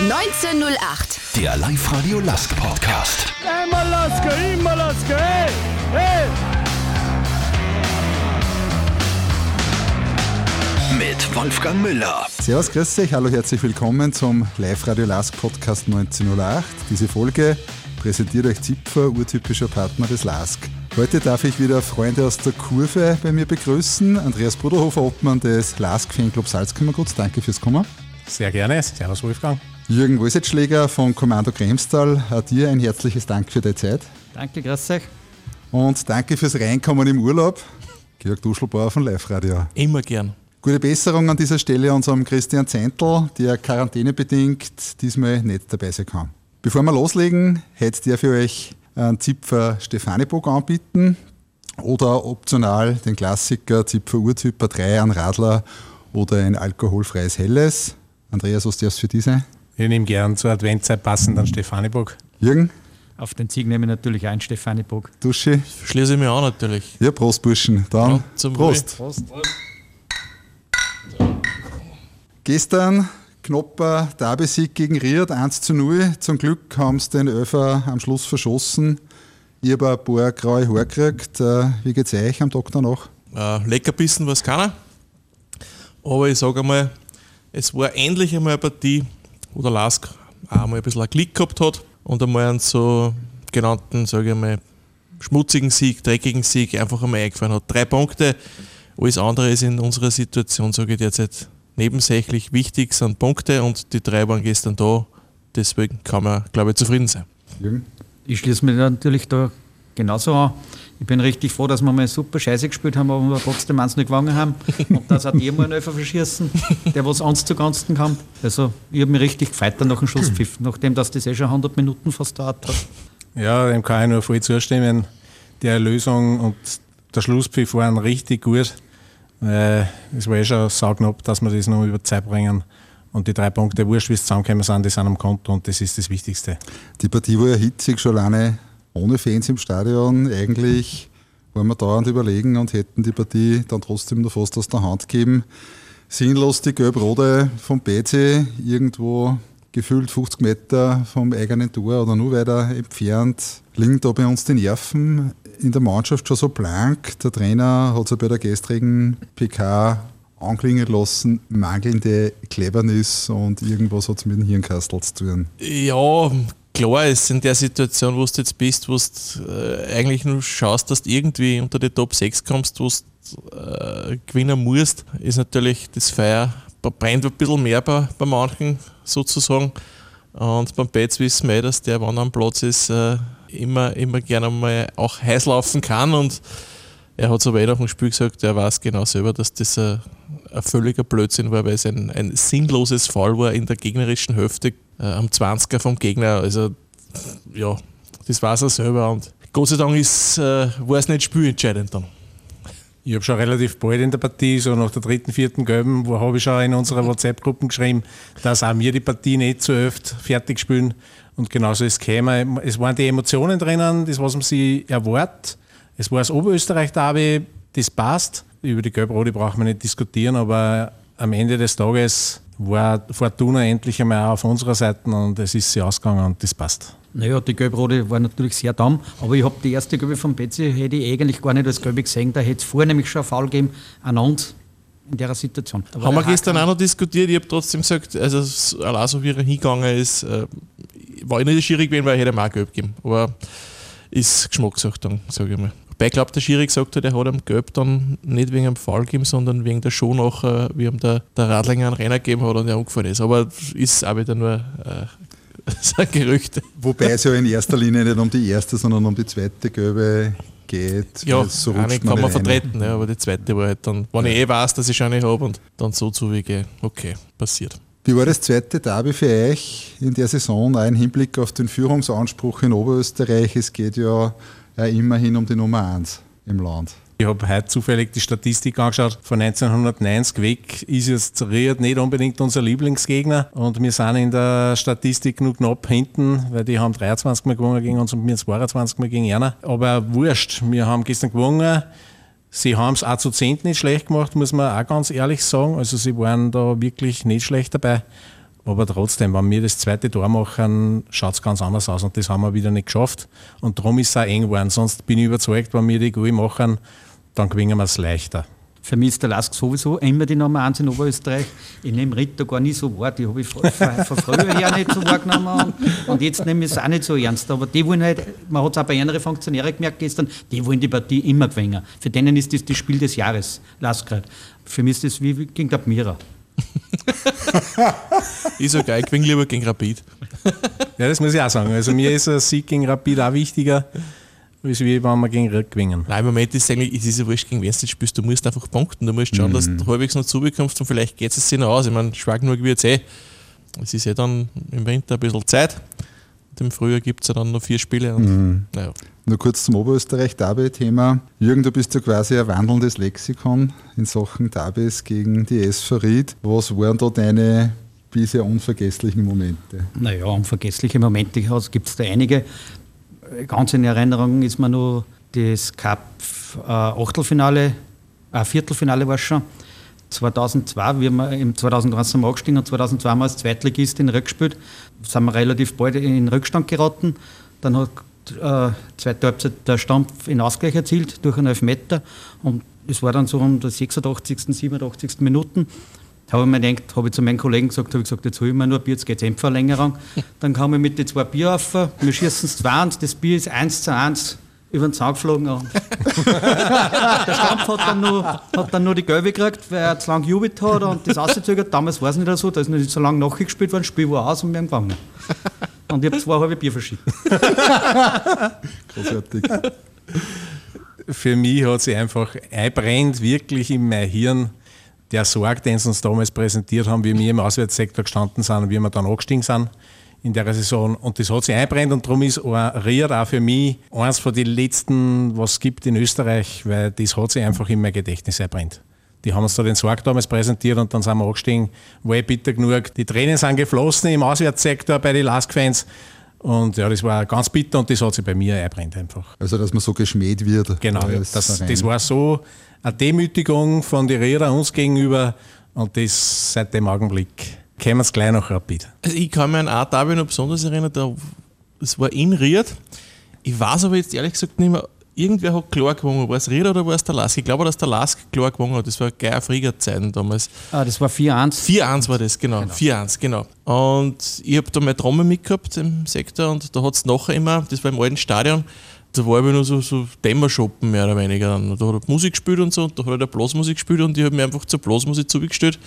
1908. Der Live-Radio Lask Podcast. Einmal Lasker, immer Lasker, hey, hey! Mit Wolfgang Müller. Servus, grüß euch, hallo, herzlich willkommen zum Live-Radio Lask Podcast 1908. Diese Folge präsentiert euch Zipfer, urtypischer Partner des Lask. Heute darf ich wieder Freunde aus der Kurve bei mir begrüßen. Andreas Bruderhofer, Obmann des Lask Fanclub Salzkammergut. Danke fürs Kommen. Sehr gerne. Servus, Wolfgang. Jürgen Wolsetschläger von Kommando Kremstal, auch dir ein herzliches Dank für deine Zeit. Danke, grüß euch. Und danke fürs Reinkommen im Urlaub. Georg Duschelbauer von Live Radio. Immer gern. Gute Besserung an dieser Stelle unserem Christian Zentl, der quarantänebedingt diesmal nicht dabei sein kann. Bevor wir loslegen, hätte der für euch einen Zipfer Stefanibog anbieten oder optional den Klassiker Zipfer Urtyper 3 an Radler oder ein alkoholfreies Helles. Andreas, was darfst für diese? Ich nehme gern zur Adventzeit passend an Stefaniburg. Jürgen, Auf den Sieg nehme ich natürlich ein, Stefanie Bog. Duschi? Schließe ich mich an natürlich. Ja, Prost, Burschen. Dann Ja, zum Prost. Prost. Gestern knapper Derby-Sieg gegen Riad, 1 zu 0. Zum Glück haben sie den Öfer am Schluss verschossen. Ich habe ein paar graue Haare gekriegt. Äh, Wie geht's euch am Tag danach? Äh, Leckerbissen war es keiner. Aber ich sage einmal, es war endlich einmal eine Partie, wo der Lask auch einmal ein bisschen einen Klick gehabt hat und einmal einen so genannten, sage ich mal, schmutzigen Sieg, dreckigen Sieg einfach einmal eingefallen hat. Drei Punkte, alles andere ist in unserer Situation, sage ich derzeit, nebensächlich. Wichtig sind Punkte und die drei waren gestern da. Deswegen kann man, glaube ich, zufrieden sein. Ich schließe mich natürlich da genauso an. Ich bin richtig froh, dass wir mal super Scheiße gespielt haben, aber wir trotzdem eins nicht gewonnen haben. Und dass auch die mal einen Elfer verschießen, der was eins zu ganzen kann. Also, ich habe mich richtig gefreut dann nach dem Schlusspfiff, nachdem das das eh schon 100 Minuten fast dauert hat. Ja, dem kann ich nur voll zustimmen. Die Erlösung und der Schlusspfiff waren richtig gut. Es war eh schon saugknapp, dass wir das noch über die Zeit bringen. Und die drei Punkte, wurscht wie es zusammengekommen sind, die sind am Konto und das ist das Wichtigste. Die Partie war ja hitzig, schon alleine ohne Fans im Stadion. Eigentlich waren wir dauernd überlegen und hätten die Partie dann trotzdem noch fast aus der Hand gegeben. Sinnlos die Gelb-Rote vom BC irgendwo gefühlt 50 Meter vom eigenen Tor oder nur weiter entfernt. Liegen da bei uns die Nerven in der Mannschaft schon so blank. Der Trainer hat sich bei der gestrigen PK anklingen lassen, mangelnde Cleverness und irgendwas hat es mit dem Hirnkastel zu tun. Ja, klar ist in der Situation, wo du jetzt bist, wo du äh, eigentlich nur schaust, dass du irgendwie unter die Top 6 kommst, wo du äh, gewinnen musst, ist natürlich das Feuer brennt ein bisschen mehr bei, bei manchen sozusagen. Und beim Betz wissen wir, eh, dass der, wenn er am Platz ist, äh, immer, immer gerne mal auch heiß laufen kann. Und er hat so weit nach dem Spiel gesagt, er weiß genau selber, dass das ein, ein völliger Blödsinn war, weil es ein, ein sinnloses Fall war in der gegnerischen Hälfte äh, am 20er vom Gegner. Also, ja, das weiß er selber. Und Gott sei Dank ist, äh, war es nicht spielentscheidend dann. Ich habe schon relativ bald in der Partie, so nach der dritten, vierten Gelben, wo habe ich schon in unserer WhatsApp-Gruppe geschrieben, dass auch wir die Partie nicht so oft fertig spielen. Und genauso ist es gekommen. Es waren die Emotionen drinnen, das, was man sich erwartet. Es war das Oberösterreich-Derby, das passt. Über die Gelb-Rote brauchen wir nicht diskutieren, aber am Ende des Tages war Fortuna endlich einmal auf unserer Seite und es ist sie ausgegangen und das passt. Naja, die Gelb-Rote war natürlich sehr dumm, aber ich habe die erste Gelbe von Betzi hätte ich eigentlich gar nicht als Gelbe gesehen. Da hätte es vorher nämlich schon einen Foul gegeben an uns in der Situation. War Haben wir gestern auch noch diskutiert. Ich habe trotzdem gesagt, also so wie er hingegangen ist, äh, war ich nicht schwierig gewesen, weil ich hätte ihm auch gelb gegeben. Aber ist Geschmackssache dann, sage ich mal. Wobei ich glaube, der Schiri gesagt hat, er hat ihm gelb dann nicht wegen einem Fall gegeben, sondern wegen der Show nachher, wie ihm der, der Radlinger einen Renner gegeben hat und er umgefallen ist. Aber ist auch wieder nur äh, sind Gerüchte. Wobei es ja in erster Linie nicht um die erste, sondern um die zweite Gelbe geht. Ja, so eine kann man rein. vertreten, ja, aber die zweite war halt dann, wenn ich eh weiß, dass ich eine habe und dann so zuwege, okay, passiert. Wie war das zweite Derby für euch in der Saison? Im Hinblick auf den Führungsanspruch in Oberösterreich. Es geht ja, ja immerhin um die Nummer 1 im Land. Ich habe heute zufällig die Statistik angeschaut. Von 1990 weg ist jetzt Ried nicht unbedingt unser Lieblingsgegner. Und wir sind in der Statistik nur knapp hinten, weil die haben 23 Mal gewonnen gegen uns und wir 22 Mal gegen einer. Aber wurscht, wir haben gestern gewonnen. Sie haben es auch zu Zehnt nicht schlecht gemacht, muss man auch ganz ehrlich sagen. Also sie waren da wirklich nicht schlecht dabei. Aber trotzdem, wenn wir das zweite Tor machen, schaut es ganz anders aus und das haben wir wieder nicht geschafft. Und darum ist es auch eng geworden. Sonst bin ich überzeugt, wenn wir die Goal machen, dann gewinnen wir es leichter. Für mich ist der Lask sowieso immer die Nummer 1 in Oberösterreich. Ich nehme Ritter gar nicht so wahr, die habe ich von, von früher her nicht so wahrgenommen und, jetzt nehme ich es auch nicht so ernst. Aber die wollen halt, man hat es auch bei anderen Funktionären gemerkt gestern, die wollen die Partie immer gewinnen. Für denen ist das das Spiel des Jahres, Lask gerade. Für mich ist das wie gegen der Admira. ich sage, ich gewinne lieber gegen Rapid. ja, das muss ich auch sagen. Also mir ist ein Sieg gegen Rapid auch wichtiger als wie wenn wir gegen Rick gewinnen. Nein, im Moment ist es eigentlich, es ist ja wurscht, gegen wen du spielst. Du musst einfach punkten. Du musst schauen, mhm. dass du halbwegs noch zubekommst und vielleicht geht es sich noch aus. Ich meine, schwach genug wird es eh. Es ist ja dann im Winter ein bisschen Zeit. Im Frühjahr gibt es ja dann noch vier Spiele. Und, mhm. naja. Nur kurz zum Oberösterreich-Derby-Thema. Jürgen, du bist ja quasi ein wandelndes Lexikon in Sachen Derbys gegen die SV Ried. Was waren da deine bisher unvergesslichen Momente? Naja, unvergessliche Momente gibt es da einige. Ganz in Erinnerung ist mir nur das Cup äh, äh, Viertelfinale war es schon. 2002, wir haben im 2001 sind wir angestiegen und 2002 haben wir als Zweitligist in Rückgespielt. sind wir relativ bald in Rückstand geraten. Dann hat äh, zweite Halbzeit der Stampf in Ausgleich erzielt durch einen Elfmeter und es war dann so um der 86., 87. Minuten. Da habe ich mir gedacht, habe ich zu meinen Kollegen gesagt, habe ich gesagt, jetzt hole ich mir nur ein Bier, jetzt geht es Endverlängerung. Dann kam ich mit den zwei Bier auf, wir schießen es 2 und das Bier ist 1 zu 1 über den Zaun geflogen. der Stampf hat dann, nur, hat dann nur die Gelbe gekriegt, weil er zu lange gejubelt hat und das ausgezögert. Damals war es nicht so, da ist nicht so lange nachgespielt worden, das Spiel war aus und wir haben gewonnen. Und ich habe zwei halbe Bier verschickt. Großartig. Für mich hat sich einfach einbrennt wirklich in mein Hirn der Sorg, den sie uns damals präsentiert haben, wie wir im Auswärtssektor gestanden sind und wie wir dann angestiegen sind in der Saison. Und das hat sich einbrennt und darum ist Ried auch für mich eines von den letzten, was es gibt in Österreich, weil das hat sich einfach in mein Gedächtnis einbrennt. Die haben uns da den Sorg damals präsentiert und dann sind wir angestiegen. War ich bitter genug. Die Tränen sind geflossen im Auswärtssektor bei den Lask-Fans. Und ja, das war ganz bitter und das hat sich bei mir einbrennt einfach. Also, dass man so geschmäht wird. Genau, das, das war so eine Demütigung von den Rädern uns gegenüber und das seit dem Augenblick. Kommen wir es gleich noch rapid. Also ich kann mich an ein Derby noch besonders erinnern, da, das war in Ried. Ich weiß aber jetzt ehrlich gesagt nicht mehr, irgendwer hat klar gewonnen. War es Ried oder war es der Lask? Ich glaube, dass der Lask klar gewonnen hat. Das war geil Frieger-Zeiten damals. Ah, das war 4-1. 4-1 war das, genau. genau. 4-1, genau. Und ich habe da meine Trommel mitgehabt im Sektor und da hat es nachher immer, das war im alten Stadion, da war ich nur so, so Dämmershoppen mehr oder weniger. Und da hat er Musik gespielt und so, und da hat er Blasmusik gespielt und ich habe mir einfach zur Blasmusik zugestellt.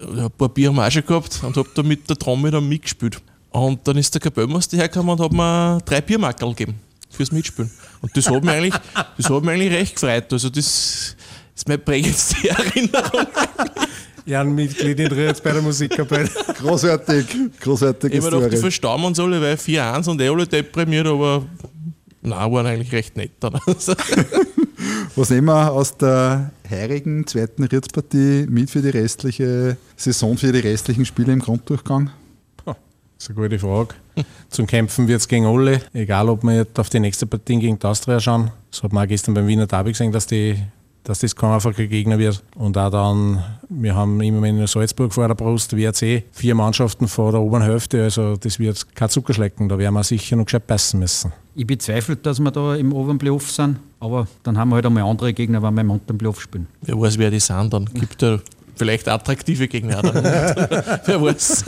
Ein paar Bier haben wir auch schon gehabt und habe da mit der Trommel dann mitgespielt. Und dann ist der Kapellmeister hergekommen und hat mir drei Biermackel gegeben fürs Mitspielen. Und das hat mich eigentlich, das hat mich eigentlich recht gefreut. Also das ist meine prägendste Erinnerung. Jan Mitglied in Rührs bei der Musikkapelle. Großartig, großartig. Ich habe gedacht, die verstauben uns alle, weil 4-1 und eh alle deprimiert, aber Nein, waren eigentlich recht nett dann. Was nehmen wir aus der heurigen zweiten Rittspartie mit für die restliche Saison, für die restlichen Spiele im Grunddurchgang? Das ist eine gute Frage. Zum Kämpfen wird es gegen alle, egal ob wir jetzt auf die nächste Partie gegen die Austria schauen. Das hat man auch gestern beim Wiener Derby gesehen, dass, die, dass das kein einfacher Gegner wird. Und auch dann, wir haben immer in Salzburg vor der Brust, WRC, vier Mannschaften vor der oberen Hälfte, also das wird kein Zuckerschlecken, da werden wir sicher noch gescheit beißen müssen. Ich bezweifle, dass wir da im oberen Playoff sind, aber dann haben wir halt einmal andere Gegner, wenn wir im unteren Playoff spielen. Wer weiß, wer die sind, dann gibt er vielleicht attraktive Gegner. wer weiß.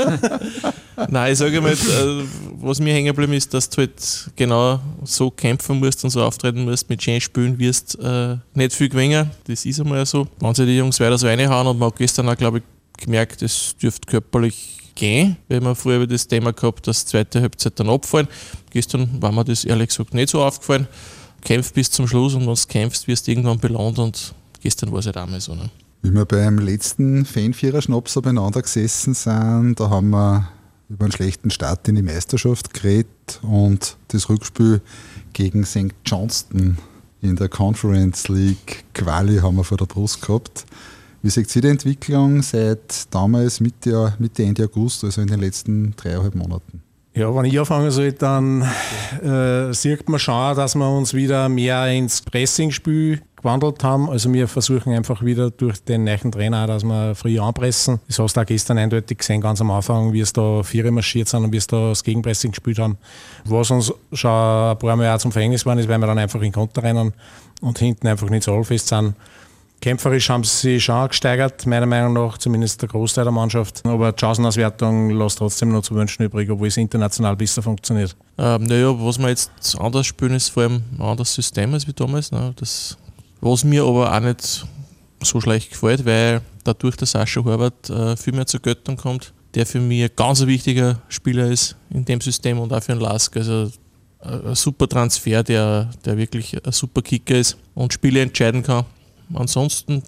Nein, ich sage mal, äh, was mir hängen geblieben ist, dass du halt genau so kämpfen musst und so auftreten musst, mit schön spielen wirst, äh, nicht viel gewinnen. Das ist einmal so. Wenn sie die Jungs weiter so reinhauen und man hat gestern auch, glaube ich, gemerkt, es dürfte körperlich gehen, weil wir früher über das Thema gehabt, dass die zweite Halbzeit dann abfallen. Gestern war mir das ehrlich gesagt nicht so aufgefallen. Kämpf bis zum Schluss und wenn du kämpfst, wirst du irgendwann belohnt und gestern war es halt einmal so. Ne? Wie wir beim letzten Fanvierer-Schnaps beieinander gesessen sind, da haben wir über einen schlechten Start in die Meisterschaft geredet und das Rückspiel gegen St. Johnston in der Conference League Quali haben wir vor der Brust gehabt. Wie seht ihr die Entwicklung seit damals Mitte, Mitte Ende August, also in den letzten dreieinhalb Monaten? Ja, wenn ich anfangen soll, dann äh, sieht man schon, dass wir uns wieder mehr ins Pressingspiel gewandelt haben. Also wir versuchen einfach wieder durch den neuen Trainer, dass wir früh anpressen. Das hast du auch gestern eindeutig gesehen, ganz am Anfang, wie es da Viere marschiert sind und wie es da das Gegenpressing gespielt haben. Was uns schon ein paar Mal auch zum Verhängnis geworden ist, weil wir dann einfach in Konter rennen und hinten einfach nicht so allfest sind. Kämpferisch haben sie sich schon gesteigert, meiner Meinung nach, zumindest der Großteil der Mannschaft. Aber die Chancenauswertung lässt trotzdem noch zu wünschen übrig, obwohl es international besser funktioniert. Ähm, naja, was wir jetzt anders spielen, ist vor allem ein anderes System als wie damals. Ne? Das, was mir aber auch nicht so schlecht gefällt, weil dadurch der Sascha Horvath äh, viel mehr zur Göttung kommt, der für mich ein ganz wichtiger Spieler ist in dem System und auch für den Lask. Also äh, ein super Transfer, der, der wirklich ein super Kicker ist und Spiele entscheiden kann ansonsten,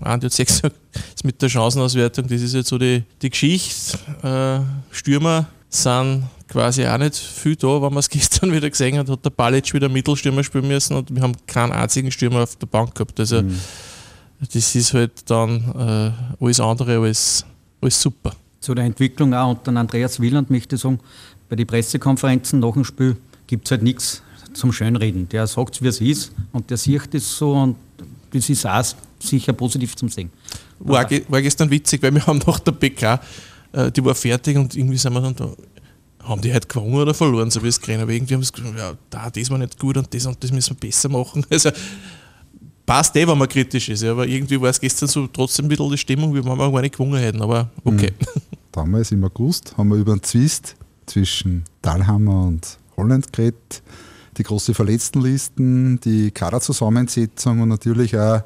Andi hat es gesagt, mit der Chancenauswertung, das ist jetzt so die, die Geschichte. Äh, Stürmer sind quasi auch nicht viel da, wenn man es gestern wieder gesehen hat, hat der Balic wieder Mittelstürmer spielen müssen und wir haben keinen einzigen Stürmer auf der Bank gehabt. Also mhm. das ist halt dann äh, alles andere als, als super. Zu der Entwicklung auch unter Andreas Wieland möchte ich sagen, bei den Pressekonferenzen nach dem Spiel gibt es halt nichts zum Schönreden. Der sagt, wie es ist und der sieht es so und das ist auch sicher positiv zum Sehen. War, war gestern witzig, weil wir haben nach der PK, äh, die war fertig und irgendwie sind wir dann da, haben die halt gewonnen oder verloren, so wie es gesehen Aber irgendwie haben sie gesagt, ja, da, das war nicht gut und das und das müssen wir besser machen. Also passt eh, wenn man kritisch ist, aber irgendwie war es gestern so trotzdem ein bisschen die Stimmung, wie wenn wir gar nicht gewonnen hätten, aber okay. Mhm. Damals im August haben wir über einen Zwist zwischen Dahlhammer und Holland geredet die große Verletztenlisten, die Kaderzusammensetzung und natürlich auch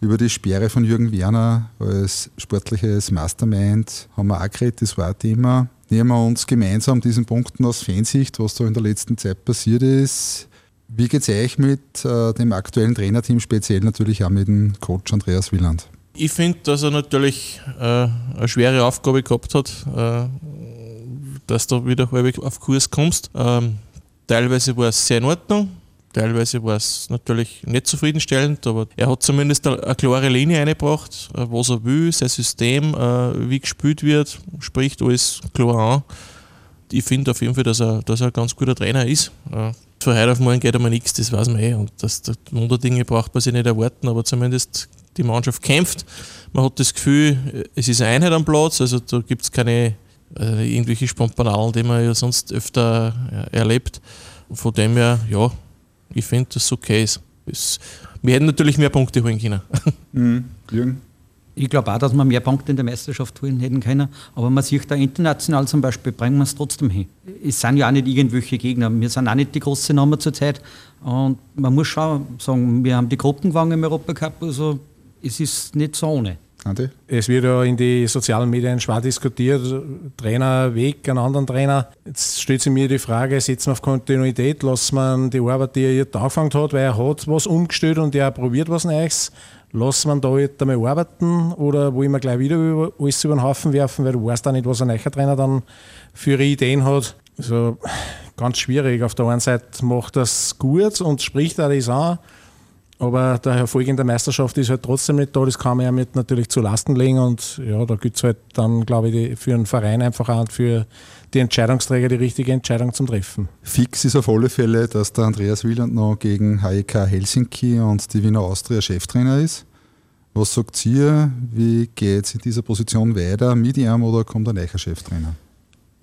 über die Sperre von Jürgen Werner als sportliches Mastermind haben wir auch geredet, das war ein Thema. Nehmen wir uns gemeinsam diesen Punkten aus Fansicht, was da in der letzten Zeit passiert ist. Wie geht es euch mit äh, dem aktuellen Trainerteam, speziell natürlich auch mit dem Coach Andreas Wieland? Ich finde, dass er natürlich äh, eine schwere Aufgabe gehabt hat, äh, dass du wieder halbwegs auf Kurs kommst. Ähm, Teilweise war es sehr in Ordnung, teilweise war es natürlich nicht zufriedenstellend, aber er hat zumindest eine klare Linie eingebracht, äh, was er will, sein System, äh, wie gespielt wird, spricht alles klar an. Ich finde auf jeden Fall, dass er, dass er ein ganz guter Trainer ist. Äh, von heute auf morgen geht einmal nichts, das weiß man eh. Und das, das Wunderdinge braucht man sich nicht erwarten, aber zumindest die Mannschaft kämpft. Man hat das Gefühl, es ist Einheit am Platz, also da gibt es keine äh, irgendwelche Spompanalen, die man ja sonst öfter äh, erlebt. Von dem her, ja, ich finde, dass es okay ist. Es, wir hätten natürlich mehr Punkte holen können. Mhm. Jürgen? Ich glaube auch, dass wir mehr Punkte in der Meisterschaft holen hätten können. Aber man sieht da international zum Beispiel, bringen wir es trotzdem hin. Es sind ja auch nicht irgendwelche Gegner. Wir sind auch nicht die große Nummer zurzeit. Und man muss schon sagen, wir haben die Gruppen gewonnen im Europacup. Also es ist nicht so ohne. Andi? Es wird ja in die sozialen Medien schwer diskutiert, Trainer weg, einen anderen Trainer. Jetzt stellt sich mir die Frage, setzen wir auf Kontinuität, lassen wir die Arbeit, die er jetzt angefangen hat, weil er hat was umgestellt und er probiert was Neues. Lassen wir da jetzt einmal arbeiten oder wollen wir gleich wieder alles über den Haufen werfen, weil du weißt auch nicht, was ein neuer Trainer dann für Ideen hat. Also ganz schwierig. Auf der einen Seite macht das gut und spricht auch das an. Aber der Erfolg in der Meisterschaft ist halt trotzdem nicht da. Das kann man ja mit natürlich zu Lasten legen. Und ja, da gibt es halt dann, glaube ich, für einen Verein einfach auch für die Entscheidungsträger die richtige Entscheidung zum Treffen. Fix ist auf alle Fälle, dass der Andreas Wieland noch gegen HEK Helsinki und die Wiener Austria Cheftrainer ist. Was sagt ihr? Wie geht es in dieser Position weiter? Mit ihm oder kommt ein neuer Cheftrainer?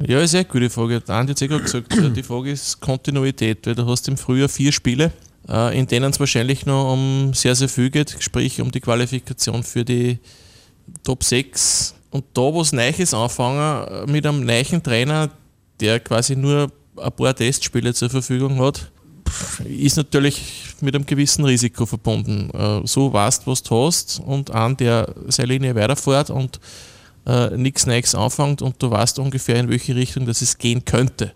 Ja, ist eine gute Frage. Der Andi hat es ja gerade gesagt, die Frage ist Kontinuität, weil du hast im Frühjahr vier Spiele in denen es wahrscheinlich noch um sehr, sehr viel geht, sprich um die Qualifikation für die Top 6. Und da was Neues anfangen äh, mit einem neuen Trainer, der quasi nur ein paar Testspiele zur Verfügung hat, ist natürlich mit einem gewissen Risiko verbunden. Äh, so weißt, was du hast und an der seine Linie weiterfährt und äh, nichts Neues anfängt und du weißt ungefähr, in welche Richtung das es gehen könnte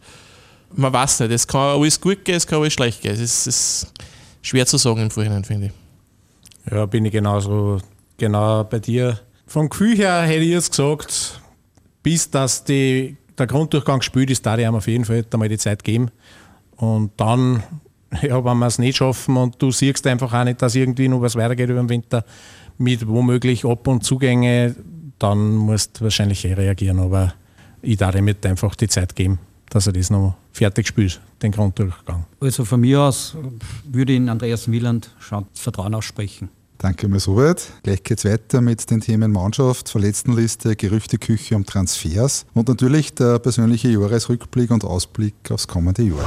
man weiß nicht, es kann alles gut gehen, es kann alles schlecht gehen. Es ist, ist schwer zu sagen im Vorhinein, finde ich. Ja, bin ich genauso genau bei dir. Vom Gefühl her hätte ich jetzt gesagt, bis dass die, der Grunddurchgang gespielt ist, da haben auf jeden Fall einmal die Zeit geben. Und dann, ja, wenn wir es nicht schaffen und du siehst einfach auch nicht, dass irgendwie noch was weitergeht über den Winter, mit womöglich Ab- und Zugänge, dann musst du wahrscheinlich eh reagieren. Aber ich darf damit einfach die Zeit geben dass er das noch fertig spielt, den Grunddurchgang. Also von mir aus würde ich Andreas Wieland schon Vertrauen aussprechen. Danke mal soweit. Gleich geht's weiter mit den Themen Mannschaft, Verletztenliste, Gerüchteküche und Transfers und natürlich der persönliche Jahresrückblick und Ausblick aufs kommende Jahr.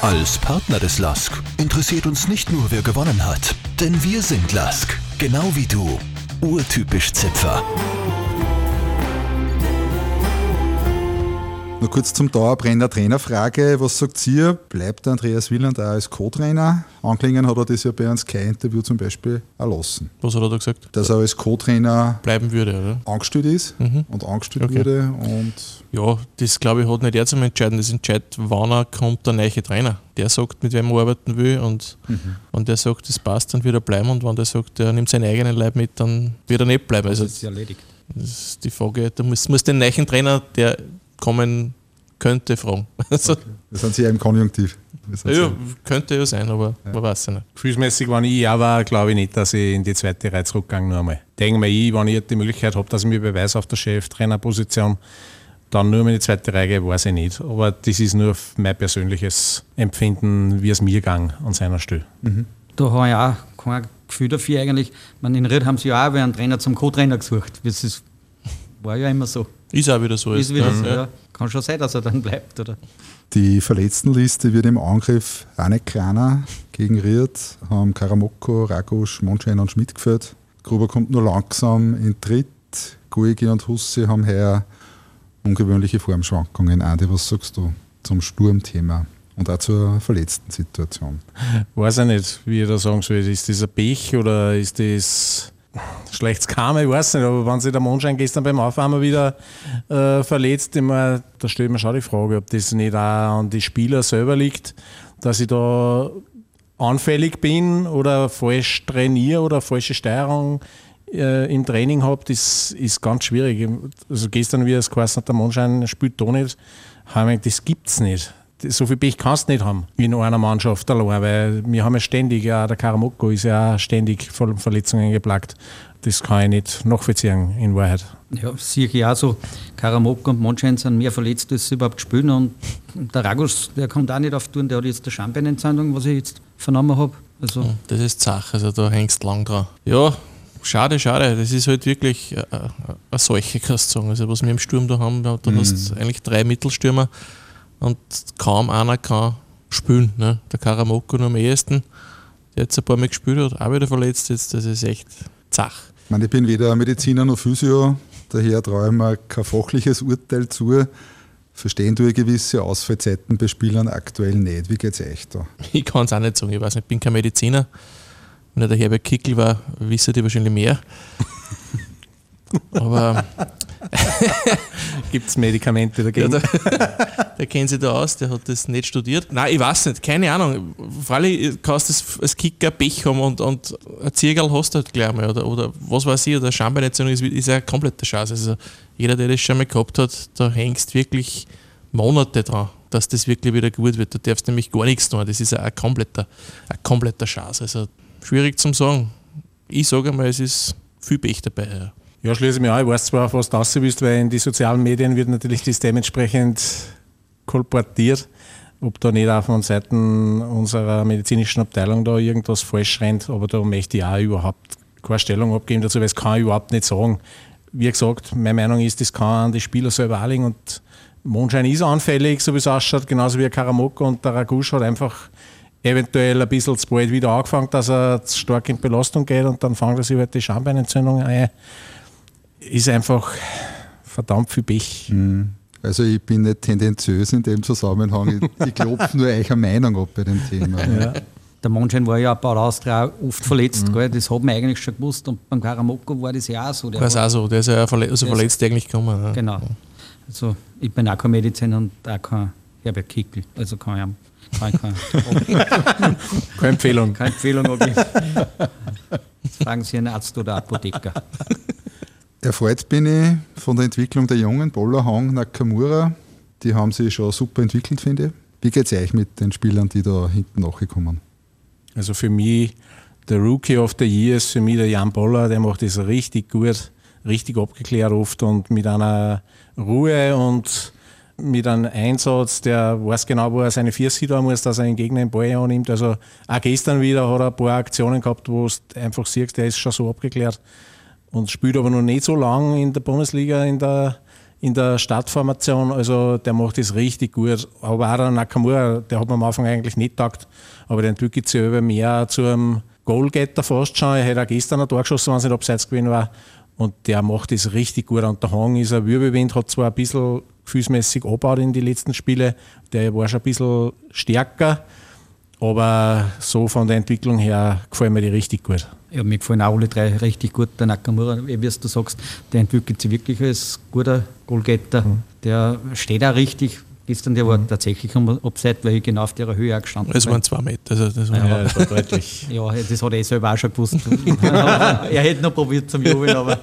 Als Partner des LASK interessiert uns nicht nur, wer gewonnen hat, denn wir sind LASK, genau wie du. Urtypisch Zipfer. Nur kurz zum Dauerbrenner Trainerfrage. Was sagt ihr? Bleibt Andreas Wieland auch als Co-Trainer? Anklingen hat er das ja bei uns kein Interview zum Beispiel erlassen. Was hat er da gesagt? Dass er als Co-Trainer Bleiben würde, oder? angestellt ist und angestellt Okay. wurde und Ja, das glaube ich hat nicht er zum Entscheiden. Das entscheidet, wann er kommt, der neue Trainer. Der sagt, mit wem er arbeiten will und wenn der sagt, das passt, dann wird er bleiben und wenn der sagt, er nimmt seinen eigenen Leib mit, dann wird er nicht bleiben. Also Das ist erledigt. das ist die Frage, da muss, muss den neuen Trainer, der kommen könnte, fragen. Also, wir sind sehr im Konjunktiv. Ja, sehr- könnte ja sein, aber man weiß ja nicht. Gefühlsmäßig, wenn ich ja war, glaube ich nicht, dass ich in die zweite Reihe zurückgehe nur einmal. Denke mir ich, wenn ich die Möglichkeit habe, dass ich mich beweise auf der Cheftrainerposition, dann nur in die zweite Reihe gehe, weiß ich nicht. Aber das ist nur mein persönliches Empfinden, wie es mir ging an seiner Stelle. Da habe ich auch kein Gefühl dafür eigentlich. Man, in Ried haben sie ja auch einen Trainer zum Co-Trainer gesucht. Das ist, war ja immer so. Ist auch wieder so. Ist jetzt, wieder ja. so, ja. Kann schon sein, dass er dann bleibt, oder? Die Verletztenliste wird im Angriff auch nicht kleiner. Gegen Ried haben Karamoko, Ragusch, Monschein und Schmidt geführt. Gruber kommt nur langsam in Tritt. Guigi und Husse haben heuer ungewöhnliche Formschwankungen. Andi, was sagst du zum Sturmthema und auch zur verletzten Situation? Weiß ich nicht, wie ich da sagen soll. Ist das ein Pech oder ist das schlechtes Karma? Ich weiß nicht, aber wenn sich der Mondschein gestern beim Aufwärmen wieder äh, verletzt, mein, da stellt mir schon die Frage, ob das nicht auch an die Spieler selber liegt, dass ich da anfällig bin oder falsch trainiere oder falsche Steuerung äh, im Training habe, das ist ganz schwierig. Also gestern, wie es geheißen hat, der Mondschein spielt da nicht, das gibt es nicht. So viel Pech kannst du nicht haben in einer Mannschaft allein, weil wir haben ja ständig, ja, der Karamoko ist ja ständig von Verletzungen geplagt. Das kann ich nicht nachvollziehen in Wahrheit. Ja, sehe ich auch so. Karamoko und Monschein sind mehr verletzt, als sie überhaupt spielen. Und der Ragus, der kommt auch nicht auf Touren, der hat jetzt eine Schambeinentzündung, was ich jetzt vernommen habe. Also, Das ist die Sache, also da hängst lang dran. Ja, schade, schade. Das ist halt wirklich äh, äh, eine Seuche, kannst du sagen. Also was wir im Sturm da haben, da da hast du eigentlich drei Mittelstürmer und kaum einer kann spielen. Ne? Der Karamoko nur am ehesten, der jetzt ein paar Mal gespielt hat, auch wieder verletzt jetzt. Das ist echt zach. Ich, meine, ich bin weder Mediziner noch Physio, daher traue ich mir kein fachliches Urteil zu. Verstehen tue ich gewisse Ausfallzeiten bei Spielern aktuell nicht. Wie geht es euch da? Ich kann es auch nicht sagen, ich weiß nicht, ich bin kein Mediziner. Wenn er der Herbert Kickel war, wissen die wahrscheinlich mehr. Aber Gibt es Medikamente Ja, dagegen? der, der kennt sich da aus, der hat das nicht studiert. Nein, ich weiß nicht, keine Ahnung. Freilich kannst du als Kicker Pech haben und, und ein Ziergerl hast du halt gleich mal. Oder, oder was weiß ich, oder eine Schambeinentzündung ist, ist ja eine komplette Chance. Also jeder, der das schon mal gehabt hat, da hängst wirklich Monate dran, dass das wirklich wieder gut wird. Du darfst nämlich gar nichts tun. Das ist ein kompletter, ein kompletter Chance. Also schwierig zum sagen. Ich sage mal, es ist viel Pech dabei. Ja. Ja, schließe ich mich an. Ich weiß zwar, auf was du raus willst, weil in die sozialen Medien wird natürlich das dementsprechend kolportiert. Ob da nicht auch von Seiten unserer medizinischen Abteilung da irgendwas falsch rennt, aber da möchte ich auch überhaupt keine Stellung abgeben dazu, weil das kann ich überhaupt nicht sagen. Wie gesagt, meine Meinung ist, das kann an die Spieler selber auch liegen und Mondschein ist anfällig, so wie es ausschaut, genauso wie Karamoko und der Ragusch hat einfach eventuell ein bisschen zu bald wieder angefangen, dass er zu stark in Belastung geht und dann fangen sich halt die Schambeinentzündung ein ist einfach verdammt viel Pech. Also ich bin nicht tendenziös in dem Zusammenhang. Ich, ich klopfe nur eine Meinung ab bei dem Thema. der Monschein war ja bei der Austria auch oft verletzt, gell? das hat man eigentlich schon gewusst. Und beim Karamoko war das ja auch so. Der Das ist hat- auch so, der ist ja verle also verletzt eigentlich gekommen. Ja. Genau. Also, ich bin auch kein Mediziner und auch kein Herbert Kickel. Also kann ich, kann ich keine, Keine Empfehlung. keine Empfehlung abgeben. Jetzt fragen Sie einen Arzt oder Apotheker. Erfreut bin ich von der Entwicklung der jungen Boller Hang Nakamura. Die haben sich schon super entwickelt, finde ich. Wie geht es euch mit den Spielern, die da hinten nachgekommen? Also für mich, der Rookie of the Year ist für mich der Jan Boller, der macht das richtig gut. richtig abgeklärt oft und mit einer Ruhe und mit einem Einsatz, der weiß genau, wo er seine Füße da muss, dass er den Gegner im Ball annimmt. Also auch gestern wieder hat er ein paar Aktionen gehabt, wo du einfach siehst, der ist schon so abgeklärt und spielt aber noch nicht so lang in der Bundesliga in der, in der Startformation. Also der macht das richtig gut. Aber auch der Nakamura, der hat mir am Anfang eigentlich nicht gedacht, aber der entwickelt sich über mehr zu einem Goalgetter fast schon. Er hätte auch gestern ein Tor geschossen, wenn es nicht abseits gewesen war. Und der macht das richtig gut. Und der Hang ist ein Wirbelwind, hat zwar ein bisschen gefühlsmäßig abgebaut in die letzten Spiele. Der war schon ein bisschen stärker. Aber so von der Entwicklung her gefallen mir die richtig gut. Ja, mir gefallen auch alle drei richtig gut. Der Nakamura, wie du sagst, der entwickelt sich wirklich als guter Goalgetter. Mhm. Der steht auch richtig. Gestern, der war mhm. tatsächlich am Upside, weil ich genau auf der Höhe auch gestanden bin. Das waren zwei Meter. Also das war, ja, ja, das war deutlich. ja, das hat er selber auch schon gewusst. er hätte noch probiert zum Jubeln, aber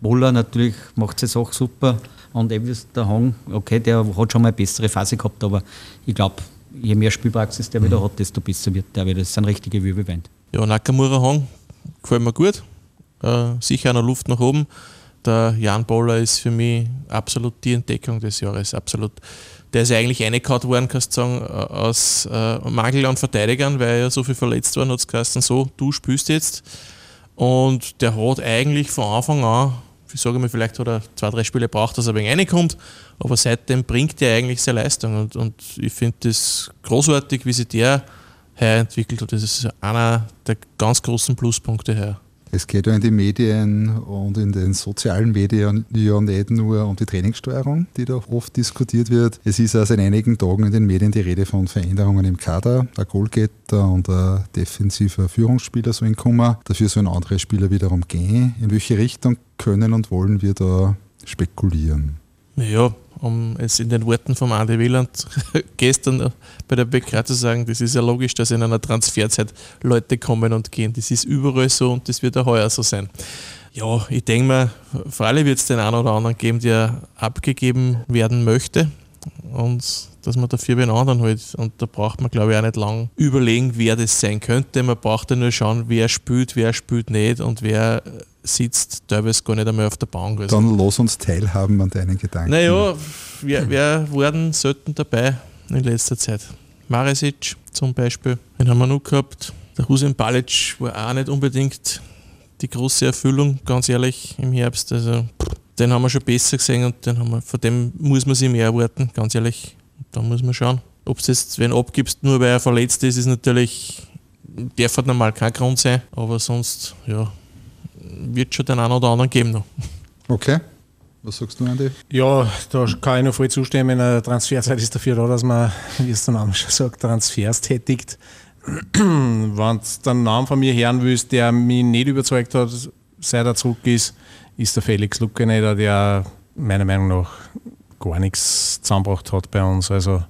Moller natürlich macht seine Sache super. Und eben der Hang, okay, der hat schon mal eine bessere Phase gehabt, aber ich glaube, je mehr Spielpraxis der wieder mhm. hat, desto besser wird der wieder. Das sind richtige Wirbelwind. Ja, Nakamura Hang gefällt mir gut. Äh, sicher eine Luft nach oben. Der Jan Boller ist für mich absolut die Entdeckung des Jahres. Absolut. Der ist eigentlich reingehauen worden, kannst du sagen, äh, aus äh, Mangel an Verteidigern, weil er ja so viel verletzt war, hat es so, du spielst jetzt. Und der hat eigentlich von Anfang an ich sage mal, vielleicht hat er zwei, drei Spiele braucht, dass er wegen reinkommt, aber seitdem bringt er eigentlich seine Leistung und, und ich finde das großartig, wie sich der heuer entwickelt hat. Das ist einer der ganz großen Pluspunkte heuer. Es geht ja in den Medien und in den sozialen Medien ja nicht nur um die Trainingssteuerung, die da oft diskutiert wird. Es ist also in einigen Tagen in den Medien die Rede von Veränderungen im Kader. Ein Goalgetter und ein defensiver Führungsspieler sollen kommen. Dafür sollen andere Spieler wiederum gehen. In welche Richtung können und wollen wir da spekulieren? Ja, um es in den Worten von Andi Wieland gestern bei der BK zu sagen, das ist ja logisch, dass in einer Transferzeit Leute kommen und gehen. Das ist überall so und das wird auch heuer so sein. Ja, ich denke mal, freilich wird es den einen oder anderen geben, der abgegeben werden möchte und dass man dafür den anderen halt. Und da braucht man, glaube ich, auch nicht lang überlegen, wer das sein könnte. Man braucht ja nur schauen, wer spielt, wer spielt nicht und wer sitzt teilweise gar nicht einmal auf der Bank. Also Dann lass uns teilhaben an deinen Gedanken. Naja, wer, wer waren selten dabei in letzter Zeit? Maresic zum Beispiel, den haben wir noch gehabt. Der Husin Balic war auch nicht unbedingt die große Erfüllung, ganz ehrlich, im Herbst. Also den haben wir schon besser gesehen und den haben wir, von dem muss man sich mehr erwarten, ganz ehrlich. Da muss man schauen. Ob es jetzt wen abgibst, nur weil er verletzt ist, ist natürlich, darf halt normal kein Grund sein, aber sonst, ja, wird schon den einen oder anderen geben noch. Okay. Was sagst du, Andi? Ja, da kann ich noch voll zustimmen. In der Transferzeit ist dafür da, dass man, wie es der Name schon sagt, Transfers tätigt. Wenn du einen Namen von mir hören willst, der mich nicht überzeugt hat, seit er zurück ist, ist der Felix Luckeneder, der meiner Meinung nach gar nichts zusammengebracht hat bei uns. Also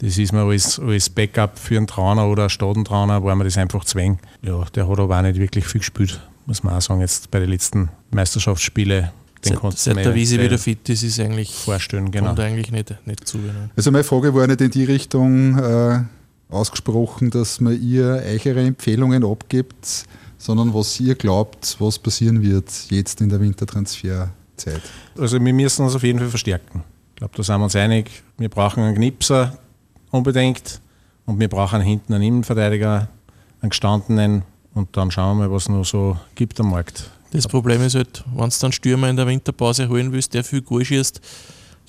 das ist mir als, als Backup für einen Trauner oder einen Stadentrauner, war mir das einfach zwang. Ja, der hat aber auch nicht wirklich viel gespielt muss man auch sagen, jetzt bei den letzten Meisterschaftsspielen. Den seit, seit der Wiese wieder fit ist, ist eigentlich vorstellen, genau. kommt eigentlich nicht, nicht zu. Genau. Also meine Frage war nicht in die Richtung äh, ausgesprochen, dass man ihr eure Empfehlungen abgibt, sondern was ihr glaubt, was passieren wird jetzt in der Wintertransferzeit. Also wir müssen uns auf jeden Fall verstärken. Ich glaube, da sind wir uns einig. Wir brauchen einen Knipser unbedingt und wir brauchen hinten einen Innenverteidiger, einen gestandenen und dann schauen wir mal, was es noch so gibt am Markt. Das Problem ist halt, wenn du dann Stürmer in der Winterpause holen willst, der viel Goal schießt,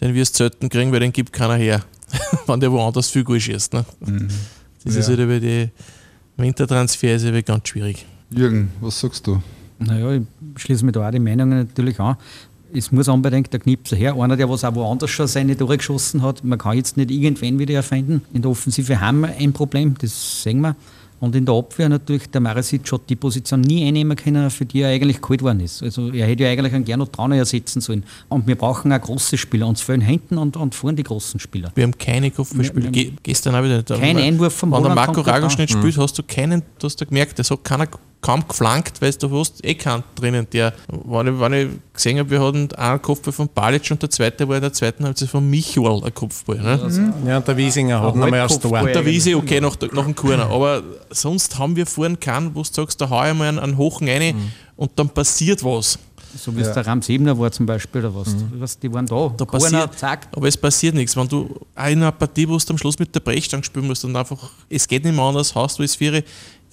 den wirst du selten kriegen, weil den gibt keiner her, wenn der woanders viel Goal schießt. Ne? Mhm. Das ja. ist halt über die Wintertransfers ganz schwierig. Jürgen, was sagst du? Naja, ich schließe mich da auch die Meinungen natürlich an. Es muss unbedingt der Knipser her. Einer, der was auch woanders schon seine Tore geschossen hat. Man kann jetzt nicht irgendwann wieder erfinden. In der Offensive haben wir ein Problem, das sehen wir. Und in der Abwehr natürlich, der Marasic hat die Position nie einnehmen können, für die er eigentlich geholt worden ist. Also er hätte ja eigentlich einen Gernot Trauner ersetzen sollen. Und wir brauchen auch große Spieler. Uns fehlen hinten und, und vorne die großen Spieler. Wir haben keine Kopfballspieler. Ge gestern habe ich da Kein Einwurf vom Wenn der Marco Ragosch nicht spielt, hast du keinen, du hast du gemerkt, das hat keiner kaum geflankt, weil du hast eh keinen drinnen, der, wenn ich, wenn ich gesehen habe, wir hatten einen Kopfball von Balic und der zweite war in der zweiten Halbzeit von Michuel ein Kopfball. Ne? Ja, und der Wiesinger hat nochmal aufs Tor. Und der Wiesi, okay, nach, nach dem Corner. Aber sonst haben wir vorhin keinen, wo du sagst, da hau ich mal einen, einen Hochen rein mhm. und dann passiert was. So wie es der Ram Sebner war zum Beispiel oder was. was die waren da. Da Corner, passiert, zack. aber es passiert nichts. Wenn du auch in einer Partie, wo du am Schluss mit der Brechstange spielen musst und einfach, es geht nicht mehr anders, hast du es Viere,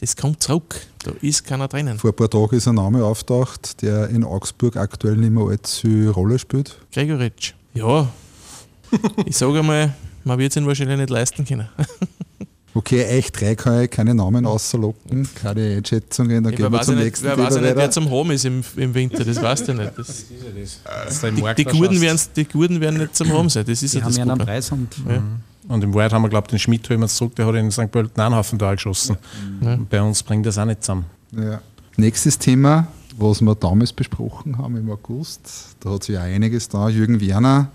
das kommt zurück. Da ist keiner drinnen. Vor ein paar Tagen ist ein Name auftaucht, der in Augsburg aktuell nicht mehr allzu Rolle spielt. Gregoritsch. Ja, ich sage mal, man wird es ihn wahrscheinlich nicht leisten können. Okay, euch drei kann ich keine Namen außerlocken, keine Einschätzungen, dann wer gehen wir weiß, zum ja nicht, nächsten wer, weiß ja nicht, wer zum Home ist im, im Winter, das weißt du nicht. Das, Dass du im die, Markt die, Guten schaust. werden, die Guten werden nicht zum Home sein, das ist Die ja haben das ja einen Problem. Preis und Und im Wahrheit haben wir, glaube ich, den Schmidt holen wir zurück, der hat in St. Pölten einen Haufen da geschossen. Und bei uns bringt das auch nicht zusammen. Ja. Nächstes Thema, was wir damals besprochen haben im August, da hat sich auch einiges da. Jürgen Werner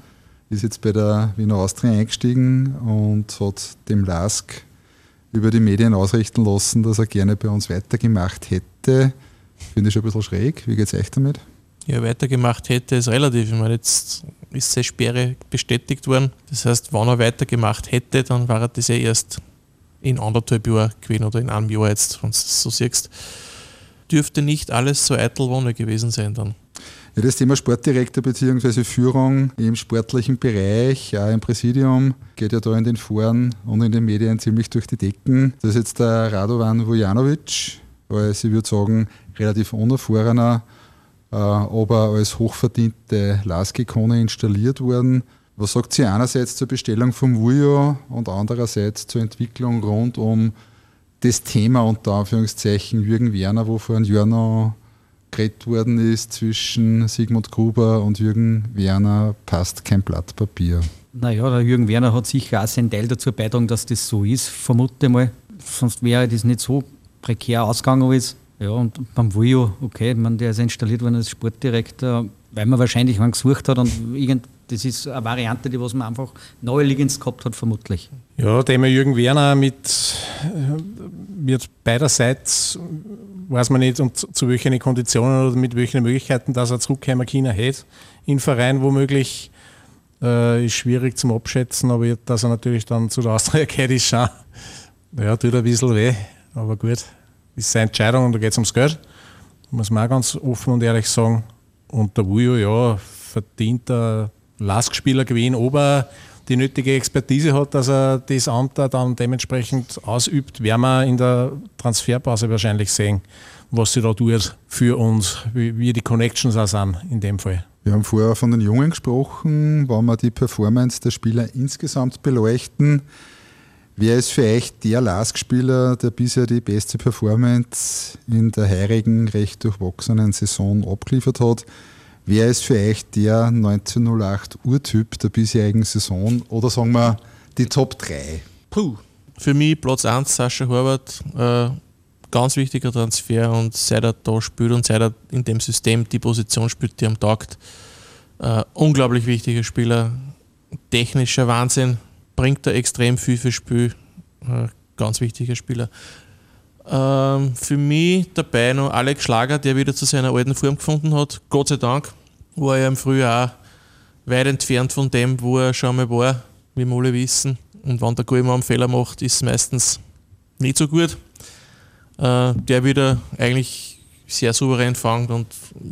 ist jetzt bei der Wiener Austria eingestiegen und hat dem Lask über die Medien ausrichten lassen, dass er gerne bei uns weitergemacht hätte. Finde ich schon ein bisschen schräg. Wie geht es euch damit? Ja, weitergemacht hätte, ist relativ. Ich meine, jetzt ist seine Sperre bestätigt worden. Das heißt, wenn er weitergemacht hätte, dann war er das ja erst in anderthalb Jahren gewesen oder in einem Jahr jetzt, wenn du es so siehst. Dürfte nicht alles so eitel Wonne gewesen sein dann. Ja, das Thema Sportdirektor bzw. Führung im sportlichen Bereich, auch im Präsidium, geht ja da in den Foren und in den Medien ziemlich durch die Decken. Das ist jetzt der Radovan Vujanovic, als ich würde sagen, relativ unerfahrener, aber als hochverdiente Lask-Ikone installiert worden. Was sagt sie einerseits zur Bestellung vom Vujo und andererseits zur Entwicklung rund um das Thema unter Anführungszeichen Jürgen Werner, wo vor einem Jahr noch geredet worden ist zwischen Sigmund Gruber und Jürgen Werner, passt kein Blatt Papier. naja, der Jürgen Werner hat sicher auch seinen Teil dazu beitragen, dass das so ist, vermute mal. Sonst wäre das nicht so prekär ausgegangen alles. Ja, und beim Vujo, okay, meine, der ist installiert worden als Sportdirektor, weil man wahrscheinlich einen gesucht hat und irgend, das ist eine Variante, die was man einfach naheliegend gehabt hat, vermutlich. Ja, Thema Jürgen Werner mit, äh, wird beiderseits, weiß man nicht, und zu, zu welchen Konditionen oder mit welchen Möglichkeiten, dass er zurückkommen China hätte, in Verein womöglich, äh, ist schwierig zum Abschätzen, aber dass er natürlich dann zu der Austria geht, ist schon, ja, tut ein bisschen weh, aber gut, ist seine Entscheidung und da geht es ums Geld, muss man auch ganz offen und ehrlich sagen. Und der Wujo, ja, verdient der Lask-Spieler gewinnen, ob er die nötige Expertise hat, dass er das Amt da dann dementsprechend ausübt, werden wir in der Transferpause wahrscheinlich sehen, was sie da tut für uns, wie, wie die Connections auch sind in dem Fall. Wir haben vorher von den Jungen gesprochen, wenn wir die Performance der Spieler insgesamt beleuchten. Wer ist für euch der Lask-Spieler, der bisher die beste Performance in der heurigen, recht durchwachsenen Saison abgeliefert hat? Wer ist für euch der 1908 Urtyp der bisherigen Saison? Oder sagen wir die Top 3? Puh. Für mich Platz 1 Sascha Horvath, äh, ganz wichtiger Transfer und seit er da spielt und seit er in dem System die Position spielt, die am taugt, äh, unglaublich wichtiger Spieler, technischer Wahnsinn, bringt er extrem viel fürs Spiel, äh, ganz wichtiger Spieler. Ähm, für mich dabei noch Alex Schlager, der wieder zu seiner alten Form gefunden hat, Gott sei Dank, war er im Frühjahr weit entfernt von dem, wo er schon mal war, wie wir alle wissen. Und wenn der Goalmann einen Fehler macht, ist es meistens nicht so gut. Äh, der wieder eigentlich sehr souverän fängt und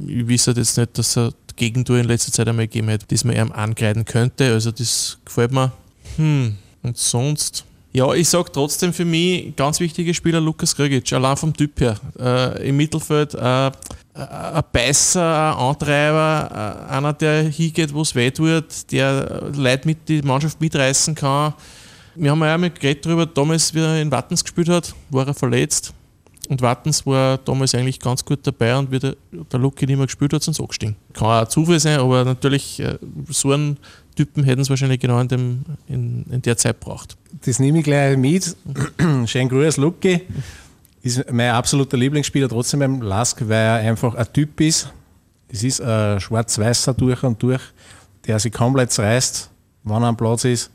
ich wisse jetzt nicht, dass er Gegentor in letzter Zeit einmal gegeben hat, das man ihm ankreiden könnte. Also das gefällt mir. Hm. Und sonst. Ja, ich sage trotzdem für mich ganz wichtiger Spieler Lukas Grgic, allein vom Typ her. Äh, Im Mittelfeld äh, ein Beißer, ein Antreiber, äh, einer, der hingeht, wo es weh tut, der Leute mit die Mannschaft mitreißen kann. Wir haben ja auch mal geredet darüber, damals, wie er in Wattens gespielt hat, war er verletzt. Und Wattens war damals eigentlich ganz gut dabei und wie der, der Lucky nicht mehr gespielt hat, sie angestiegen. Kann auch Zufall sein, aber natürlich, äh, so einen Typen hätten sie wahrscheinlich genau in, dem, in, in der Zeit braucht. Das nehme ich gleich mit. Schön grüß, Lucky. Ist mein absoluter Lieblingsspieler trotzdem beim Lask, weil er einfach ein Typ ist. Das ist ein schwarz-weißer durch und durch, der sich komplett reißt, wann er am Platz ist.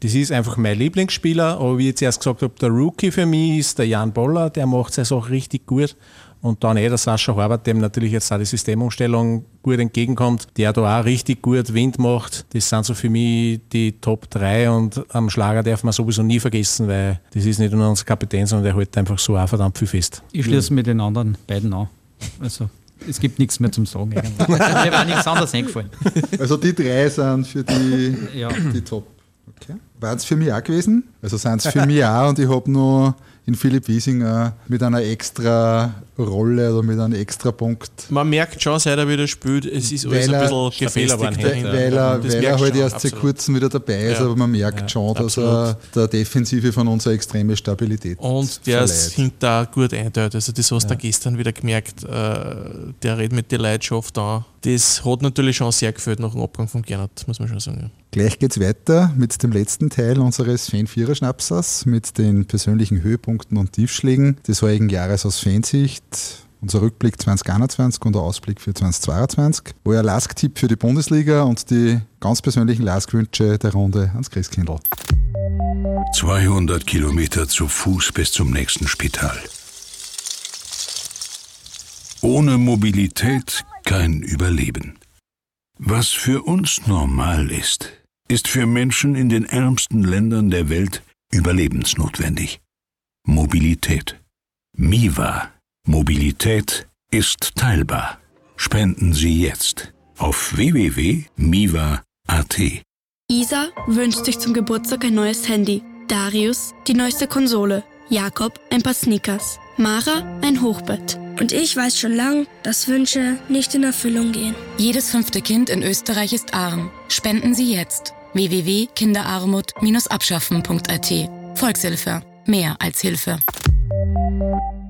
Das ist einfach mein Lieblingsspieler, aber wie ich jetzt erst gesagt habe, der Rookie für mich ist der Jan Boller, der macht seine Sache richtig gut. Und dann eh der Sascha Horvath, dem natürlich jetzt auch die Systemumstellung gut entgegenkommt, der da auch richtig gut Wind macht. Das sind so für mich die Top 3 und am Schlager darf man sowieso nie vergessen, weil das ist nicht nur unser Kapitän, sondern der hält einfach so auch verdammt viel fest. Ich schließe mit den anderen beiden an. Also, Es gibt nichts mehr zum Sagen. eigentlich. Mir war nichts anderes eingefallen. Also die drei sind für die, Ja. die Top. Okay. Waren es für mich auch gewesen? Also sind es für mich auch und ich habe nur in Philipp Wiesinger mit einer extra Rolle oder mit einem extra Punkt Man merkt schon, seit er wieder spielt, es ist alles Weil ein bisschen gefestigt. hätte. weil er, Das weil er halt erst seit absolut. kurzem wieder dabei ist, Ja. aber man merkt schon, dass er der Defensive von uns eine extreme Stabilität Und der ist hinter gut einteilt. Also das hast du gestern wieder gemerkt. Äh, der redet mit der Leidenschaft an. Das hat natürlich schon sehr gefällt nach dem Abgang von Gernot, muss man schon sagen. Ja. Gleich geht's weiter mit dem letzten Teil unseres Fan-Vierer-Schnapsers, mit den persönlichen Höhepunkten und Tiefschlägen des heurigen Jahres aus Fansicht. Unser Rückblick 2021 und der Ausblick für 2022. Euer Lask-Tipp für die Bundesliga und die ganz persönlichen Lask-Wünsche der Runde ans Christkindl. 200 Kilometer zu Fuß bis zum nächsten Spital. Ohne Mobilität kein Überleben. Was für uns normal ist, ist für Menschen in den ärmsten Ländern der Welt überlebensnotwendig. Mobilität. Miva. Mobilität ist teilbar. Spenden Sie jetzt auf www.miva.at. Isa wünscht sich zum Geburtstag ein neues Handy. Darius die neueste Konsole. Jakob ein paar Sneakers. Mara ein Hochbett. Und ich weiß schon lang, dass Wünsche nicht in Erfüllung gehen. Jedes fünfte Kind in Österreich ist arm. Spenden Sie jetzt. www.kinderarmut-abschaffen.at. Volkshilfe. Mehr als Hilfe.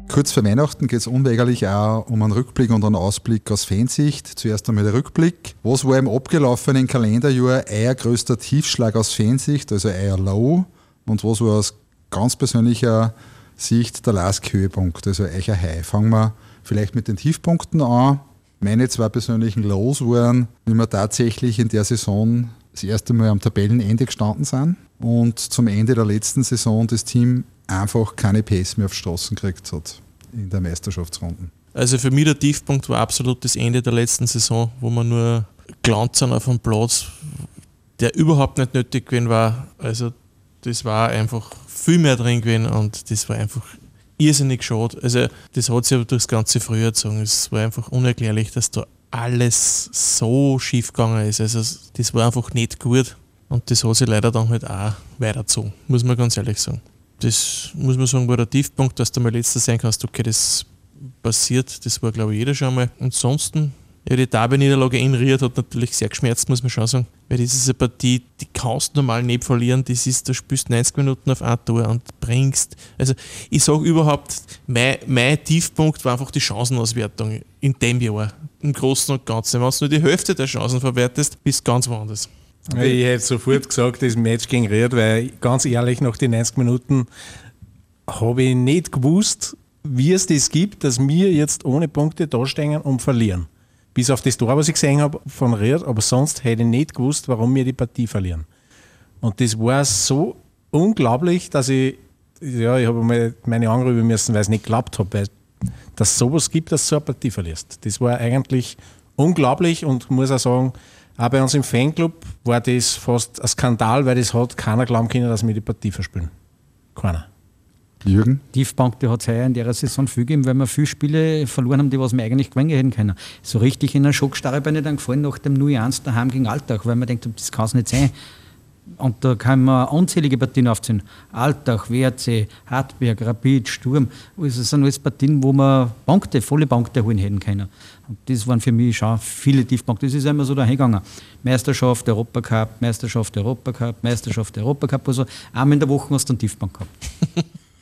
Kurz vor Weihnachten geht es unweigerlich auch um einen Rückblick und einen Ausblick aus Fansicht. Zuerst einmal der Rückblick. Was war im abgelaufenen Kalenderjahr euer größter Tiefschlag aus Fansicht, also euer Low? Und was war aus ganz persönlicher Sicht der Last-Höhepunkt, also euer High? Fangen wir vielleicht mit den Tiefpunkten an. Meine zwei persönlichen Lows waren, wie wir tatsächlich in der Saison das erste Mal am Tabellenende gestanden sind und zum Ende der letzten Saison das Team einfach keine Pace mehr auf Straßen gekriegt hat in der Meisterschaftsrunde. Also für mich der Tiefpunkt war absolut das Ende der letzten Saison, wo man nur gelandet sind auf einem Platz, der überhaupt nicht nötig gewesen war. Also das war einfach viel mehr drin gewesen und das war einfach irrsinnig schade. Also das hat sich aber durchs ganze Frühjahr gezogen. Es war einfach unerklärlich, dass da alles so schief gegangen ist. Also das war einfach nicht gut und das hat sich leider dann halt auch weitergezogen, muss man ganz ehrlich sagen. Das muss man sagen, war der Tiefpunkt, dass du mal letzter sein kannst, okay, das passiert, das war glaube ich jeder schon einmal. Ansonsten, ja, die Derby-Niederlage in Ried hat natürlich sehr geschmerzt, muss man schon sagen. Weil das ist eine Partie, die kannst du normal nicht verlieren. Das ist, du spielst 90 Minuten auf ein Tor und bringst. Also ich sage überhaupt, mein, mein Tiefpunkt war einfach die Chancenauswertung in dem Jahr. Im Großen und Ganzen. Wenn du nur die Hälfte der Chancen verwertest, bist du ganz woanders. Ich hätte sofort gesagt, das Match gegen Ried, weil ganz ehrlich, nach den 90 Minuten habe ich nicht gewusst, wie es das gibt, dass wir jetzt ohne Punkte dastehen und verlieren. Bis auf das Tor, was ich gesehen habe von Ried, aber sonst hätte ich nicht gewusst, warum wir die Partie verlieren. Und das war so unglaublich, dass ich, ja, ich habe meine anrufen müssen, weil es nicht geklappt hat, weil dass sowas gibt, dass du so eine Partie verlierst. Das war eigentlich unglaublich und muss auch sagen, auch bei uns im Fanclub war das fast ein Skandal, weil das hat keiner glauben können, dass wir die Partie verspielen. Keiner. Jürgen? Tiefbank, die hat es heuer in der Saison viel gegeben, weil wir viele Spiele verloren haben, die was wir eigentlich gewinnen hätten können. So richtig in einer Schockstarre bin ich dann gefallen nach dem 0-1 daheim gegen Alltag, weil man denkt, das kann es nicht sein. Und da kann man unzählige Partien aufziehen. Alltag, WRC, Hartberg, Rapid, Sturm. Also das sind alles Partien, wo wir Punkte, volle Punkte holen hätten können. Und das waren für mich schon viele Tiefpunkte. Das ist immer so dahergegangen. Meisterschaft, Europacup, Meisterschaft, Europacup, Meisterschaft, Europacup. Also einmal in der Woche hast du einen Tiefpunkt gehabt.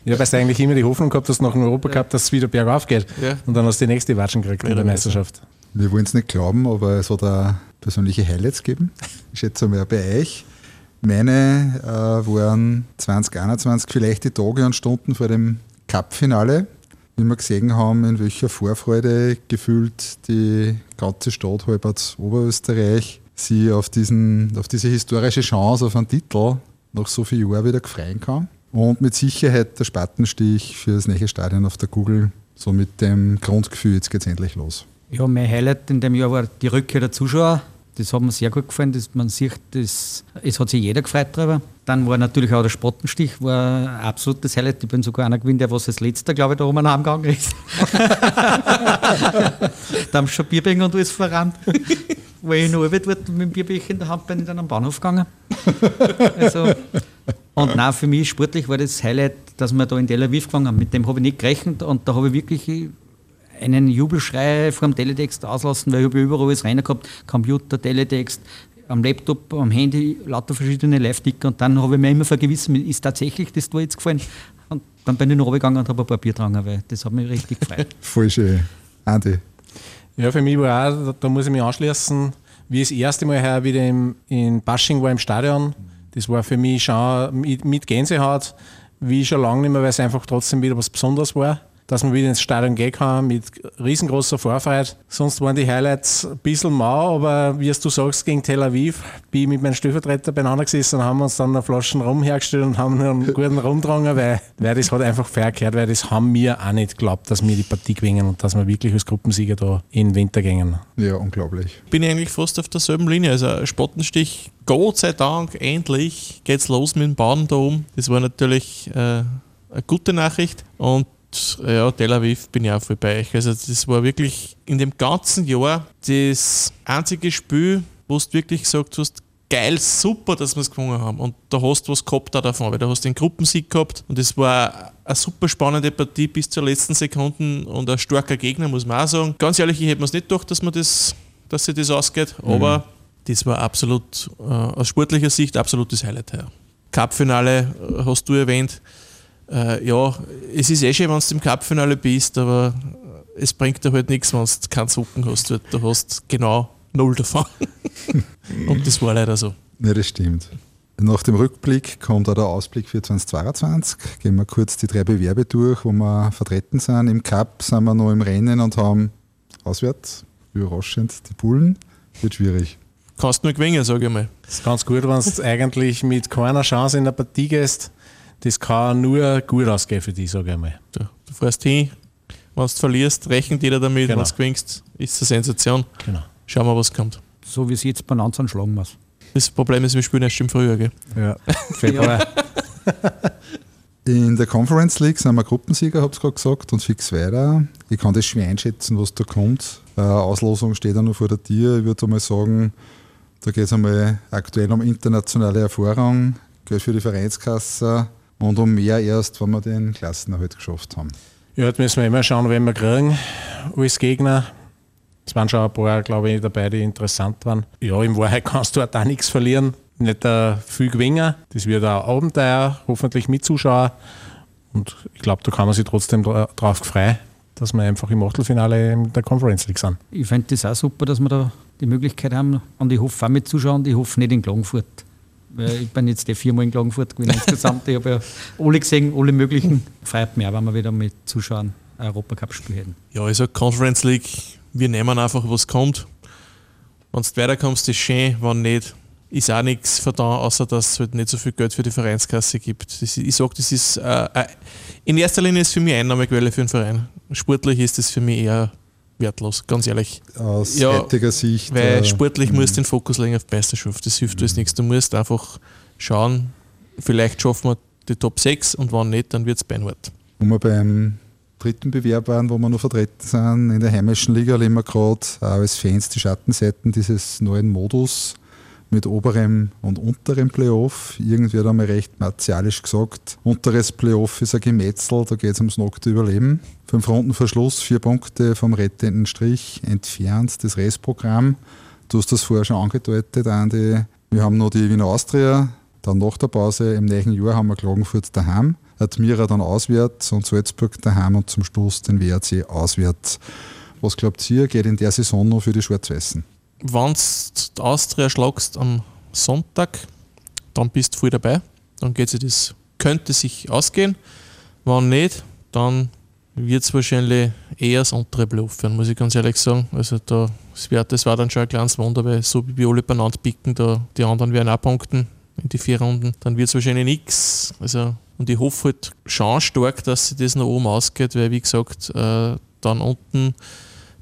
Ich habe eigentlich immer die Hoffnung gehabt, dass nach dem Europacup dass es wieder bergauf geht. Ja. Und dann hast du die nächste Watschen gekriegt in der Meisterschaft. Wir wollen es nicht glauben, aber es hat auch persönliche Highlights gegeben. Ich schätze mal bei euch. Meine äh, waren 2021 vielleicht die Tage und Stunden vor dem Cup-Finale, wie wir gesehen haben, in welcher Vorfreude gefühlt die ganze Stadt Halberts Oberösterreich sie auf, diesen, auf diese historische Chance auf einen Titel nach so vielen Jahren wieder gefreien kann. Und mit Sicherheit der Spatenstich für das neue Stadion auf der Google, so mit dem Grundgefühl, jetzt geht's endlich los. Ja, mein Highlight in dem Jahr war die Rückkehr der Zuschauer. Das hat mir sehr gut gefallen. Das, man sieht, das, es hat sich jeder gefreut darüber. dann war natürlich auch der Spottenstich, war ein absolutes Highlight. Ich bin sogar einer gewinnt, der was als letzter, glaube ich, da oben heimgegangen ist. da haben schon Bierbecher und alles verrannt. Wo ich noch dort mit dem Bierbecher in der Hand bin, ich dann am Bahnhof gegangen. Also, und nein, für mich sportlich war das Highlight, dass wir da in Tel Aviv gefangen haben. Mit dem habe ich nicht gerechnet und da habe ich wirklich einen Jubelschrei vor dem Teletext auslassen, weil ich habe überall alles rein gehabt, Computer, Teletext, am Laptop, am Handy, lauter verschiedene Live-Ticker und dann habe ich mir immer vergewissen, ist tatsächlich das da jetzt gefallen? Und dann bin ich noch gegangen und habe ein paar Bier getrunken, weil das hat mich richtig gefreut. Voll schön. Andi? Ja, für mich war auch, da muss ich mich anschließen, wie ich das erste Mal her wieder im, in Basching war im Stadion, das war für mich schon mit, mit Gänsehaut, wie schon lange nicht mehr, weil es einfach trotzdem wieder was Besonderes war dass man wieder ins Stadion gehen kann mit riesengroßer Vorfreude. Sonst waren die Highlights ein bisschen mau, aber wie du sagst, gegen Tel Aviv bin ich mit meinem Stellvertreter beieinander gesessen und haben uns dann eine Flaschen Rum hergestellt und haben einen guten Rumdrangen, weil, weil das hat einfach fair gehört, weil das haben wir auch nicht geglaubt, dass wir die Partie gewinnen und dass wir wirklich als Gruppensieger da in den Winter gingen. Ja, unglaublich. Bin ich eigentlich fast auf derselben Linie. Also Spottenstich, Gott sei Dank, endlich geht's los mit dem Baden da oben. Das war natürlich äh, eine gute Nachricht und ja, Tel Aviv bin ich auch voll bei euch. Also das war wirklich in dem ganzen Jahr das einzige Spiel, wo du wirklich gesagt hast, geil, super, dass wir es gewonnen haben. Und da hast du was gehabt da davon, weil da hast du den Gruppensieg gehabt und es war eine super spannende Partie bis zur letzten Sekunde und ein starker Gegner, muss man auch sagen. Ganz ehrlich, ich hätte mir es nicht gedacht, dass, man das, dass sich das ausgeht, mhm. aber das war absolut äh, aus sportlicher Sicht absolutes Highlight. Ja. Cup-Finale äh, hast du erwähnt äh, ja, es ist eh schön, wenn du im Cup-Finale bist, aber es bringt dir halt nichts, wenn du keinen Socken hast. Du hast genau null davon. Und das war leider so. Ja, das stimmt. Nach dem Rückblick kommt auch der Ausblick für 2022. Gehen wir kurz die drei Bewerbe durch, wo wir vertreten sind. Im Cup sind wir noch im Rennen und haben auswärts, überraschend, die Bullen. Wird schwierig. Kannst nur gewinnen, sage ich mal. Das ist ganz gut, wenn du eigentlich mit keiner Chance in der Partie gehst das kann nur gut ausgehen für dich, sage ich mal. Du, du fährst hin, wenn du verlierst, rechnet jeder damit, genau. wenn du gewinnst, ist es eine Sensation. Genau. Schauen wir, was kommt. So wie es jetzt bei Nanzern schlagen muss. Das Problem ist, wir spielen erst im Frühjahr, gell? Ja, Februar. In der Conference League sind wir Gruppensieger, habe ich gerade gesagt, und fix weiter. Ich kann das schwer einschätzen, was da kommt. Äh, Auslosung steht ja noch vor der Tür. Ich würde mal sagen, da geht es einmal aktuell um internationale Erfahrung, Geld für die Vereinskasse, und um mehr erst, wenn wir den Klassenerhalt geschafft haben. Ja, jetzt müssen wir immer schauen, wen wir kriegen als Gegner. Es waren schon ein paar, glaube ich, dabei, die interessant waren. Ja, in Wahrheit kannst du auch nichts verlieren. Nicht uh, viel gewinnen. Das wird ein Abenteuer, hoffentlich mit Zuschauern. Und ich glaube, da kann man sich trotzdem drauf freuen, dass wir einfach im Achtelfinale in der Conference League sind. Ich fände das auch super, dass wir da die Möglichkeit haben. Und ich hoffe auch mit Zuschauern, ich hoffe nicht in Klagenfurt. Ich bin jetzt die viermal in Klagenfurt gewesen insgesamt. Ich habe ja alle gesehen, alle möglichen. Freut mich auch, wenn wir wieder mit Zuschauern Europacup-Spiel hätten. Ja, also Conference League, wir nehmen einfach, was kommt. Wenn du weiterkommst, ist schön, wenn nicht, ist auch nichts verdammt, außer dass es halt nicht so viel Geld für die Vereinskasse gibt. Das, ich sage, das ist äh, äh, in erster Linie ist für mich Einnahmequelle für den Verein. Sportlich ist das für mich eher wertlos, ganz ehrlich. Aus ja, heutiger Sicht. Weil äh, sportlich musst du den Fokus legen auf Meisterschaft. Das hilft alles nichts. Du musst einfach schauen, vielleicht schaffen wir die Top 6 und wenn nicht, dann wird es beinhart. Wo wir beim dritten Bewerb waren, wo wir noch vertreten sind, in der heimischen Liga, erleben wir gerade als Fans die Schattenseiten dieses neuen Modus mit oberem und unterem Playoff. Irgendwie hat einmal recht martialisch gesagt, unteres Playoff ist ein Gemetzel, da geht es ums nackte Überleben. Fünf Runden Verschluss, vier Punkte vom rettenden Strich entfernt, das Restprogramm. Du hast das vorher schon angedeutet, Andi. Wir haben noch die Wiener Austria, dann nach der Pause im nächsten Jahr haben wir Klagenfurt daheim, Admira dann auswärts und Salzburg daheim und zum Schluss den WRC auswärts. Was glaubt ihr, geht in der Saison noch für die Schwarz-Weißen? Wenn du Austria schlagst am Sonntag, dann bist du voll dabei. Dann geht sich das, könnte sich ausgehen. Wenn nicht, dann wird es wahrscheinlich eher das untere Bluff werden, muss ich ganz ehrlich sagen. Also da, das, wär, das war dann schon ein kleines Wunder, weil so wie wir alle beieinander picken, da, die anderen werden auch punkten in die vier Runden, dann wird es wahrscheinlich nichts. Also, und ich hoffe halt schon stark, dass sich das nach oben ausgeht, weil wie gesagt, äh, dann unten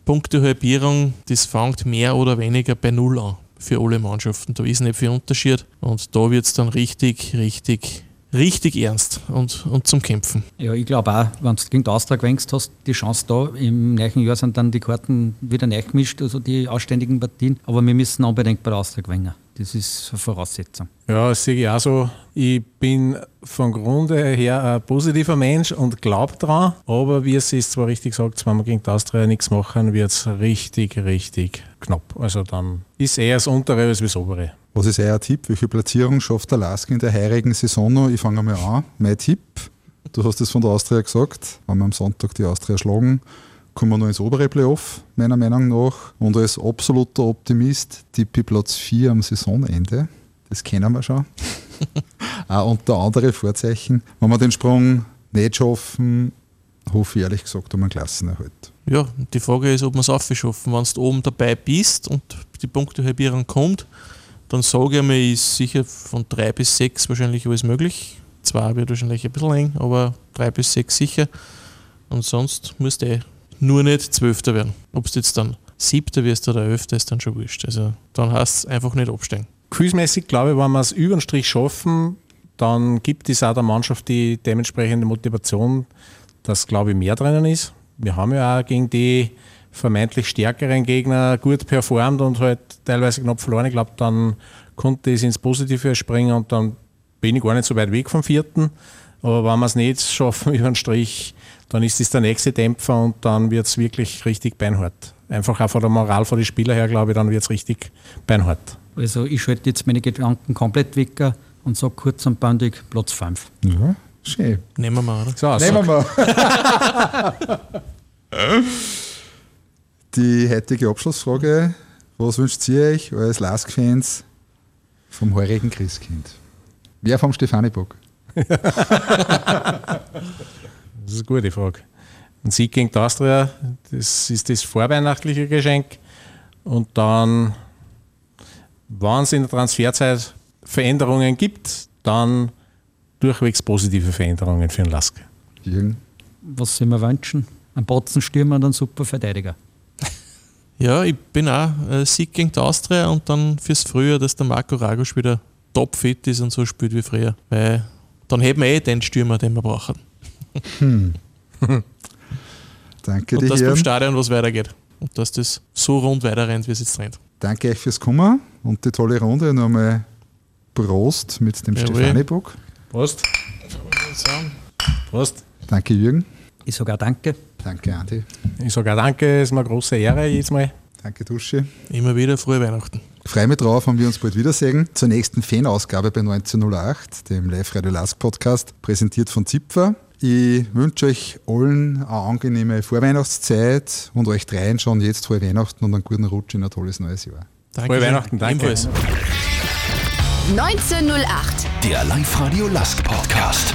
Punktehalbierung, das fängt mehr oder weniger bei Null an. für alle Mannschaften. Da ist nicht viel Unterschied und da wird es dann richtig, richtig richtig ernst und, und zum Kämpfen. Ja, ich glaube auch, wenn du gegen die Austria gewängst hast, die Chance da. Im nächsten Jahr sind dann die Karten wieder neu gemischt, also die ausständigen Partien. Aber wir müssen unbedingt bei der Austria gewinnen. Das ist eine Voraussetzung. Ja, das sehe ich auch so. Ich bin von Grunde her ein positiver Mensch und glaube daran. Aber wie es ist zwar richtig gesagt, wenn wir gegen die Austria nichts machen, wird es richtig, richtig knapp. Also dann ist eher das Untere als das Obere. Was ist euer Tipp? Welche Platzierung schafft der Lask in der heurigen Saison noch? Ich fange mal an. Mein Tipp, du hast es von der Austria gesagt, wenn wir am Sonntag die Austria schlagen, kommen wir noch ins obere Playoff, meiner Meinung nach. Und als absoluter Optimist tippe ich Platz 4 am Saisonende. Das kennen wir schon. Auch unter andere Vorzeichen. Wenn wir den Sprung nicht schaffen, hoffe ich ehrlich gesagt um einen Klassenerhalt. Ja, die Frage ist, ob wir es aufschaffen. Wenn du oben dabei bist und die Punktehalbierung kommt, dann sage ich mir, ist sicher von drei bis sechs wahrscheinlich alles möglich. Zwei wird wahrscheinlich ein bisschen eng, aber drei bis sechs sicher. Und sonst musst du nur nicht Zwölfter werden. Ob du jetzt dann Siebter wirst oder Elfter, ist dann schon wurscht. Also dann heißt es einfach nicht absteigen. Gefühlsmäßig glaube ich, wenn wir es über den Strich schaffen, dann gibt es auch der Mannschaft die dementsprechende Motivation, dass, glaube ich, mehr drinnen ist. Wir haben ja auch gegen die vermeintlich stärkeren Gegner gut performt und halt teilweise knapp verloren. Ich glaube, dann konnte es ins Positive springen und dann bin ich gar nicht so weit weg vom vierten. Aber wenn wir es nicht schaffen über den Strich, dann ist es der nächste Dämpfer und dann wird es wirklich richtig beinhart. Einfach auch von der Moral von den Spielern her, glaube ich, dann wird es richtig beinhart. Also ich schalte jetzt meine Gedanken komplett weg und sage kurz und bandig Platz 5. Ja, schön. Nehmen wir mal, oder? So, Nehmen wir mal. die heutige Abschlussfrage. Was wünscht ihr euch als Lask-Fans vom heurigen Christkind? Wer vom Stefanibock? das ist eine gute Frage. Ein Sieg gegen die Austria, das ist das vorweihnachtliche Geschenk. Und dann, wenn es in der Transferzeit Veränderungen gibt, dann durchwegs positive Veränderungen für den Lask. Jürgen? Was soll man wünschen? Ein Botzenstürmer und ein super Verteidiger. Ja, ich bin auch äh, Sieg gegen die Austria und dann fürs Frühjahr, dass der Marco Ragosch wieder topfit ist und so spielt wie früher. Weil dann hätten wir eh den Stürmer, den wir brauchen. Hm. Danke und dir. Und dass beim Stadion was weitergeht. Und dass das so rund weiterrennt, wie es jetzt rennt. Danke euch fürs Kommen und die tolle Runde. Nochmal Prost mit dem Jawohl. Stefanibock. Prost. Prost. Danke, Jürgen. Ich sage auch Danke. Danke, Andi. Ich sage auch danke, es ist mir eine große Ehre jedes Mal. Danke, Duschi. Immer wieder frohe Weihnachten. Freue mich drauf, wenn wir uns bald wiedersehen. Zur nächsten Fanausgabe bei 1908, dem Live-Radio Lask Podcast, präsentiert von Zipfer. Ich wünsche euch allen eine angenehme Vorweihnachtszeit und euch dreien schon jetzt frohe Weihnachten und einen guten Rutsch in ein tolles neues Jahr. Danke. Frohe Weihnachten, danke. Ebenfalls. 1908. Der Live-Radio Lask Podcast.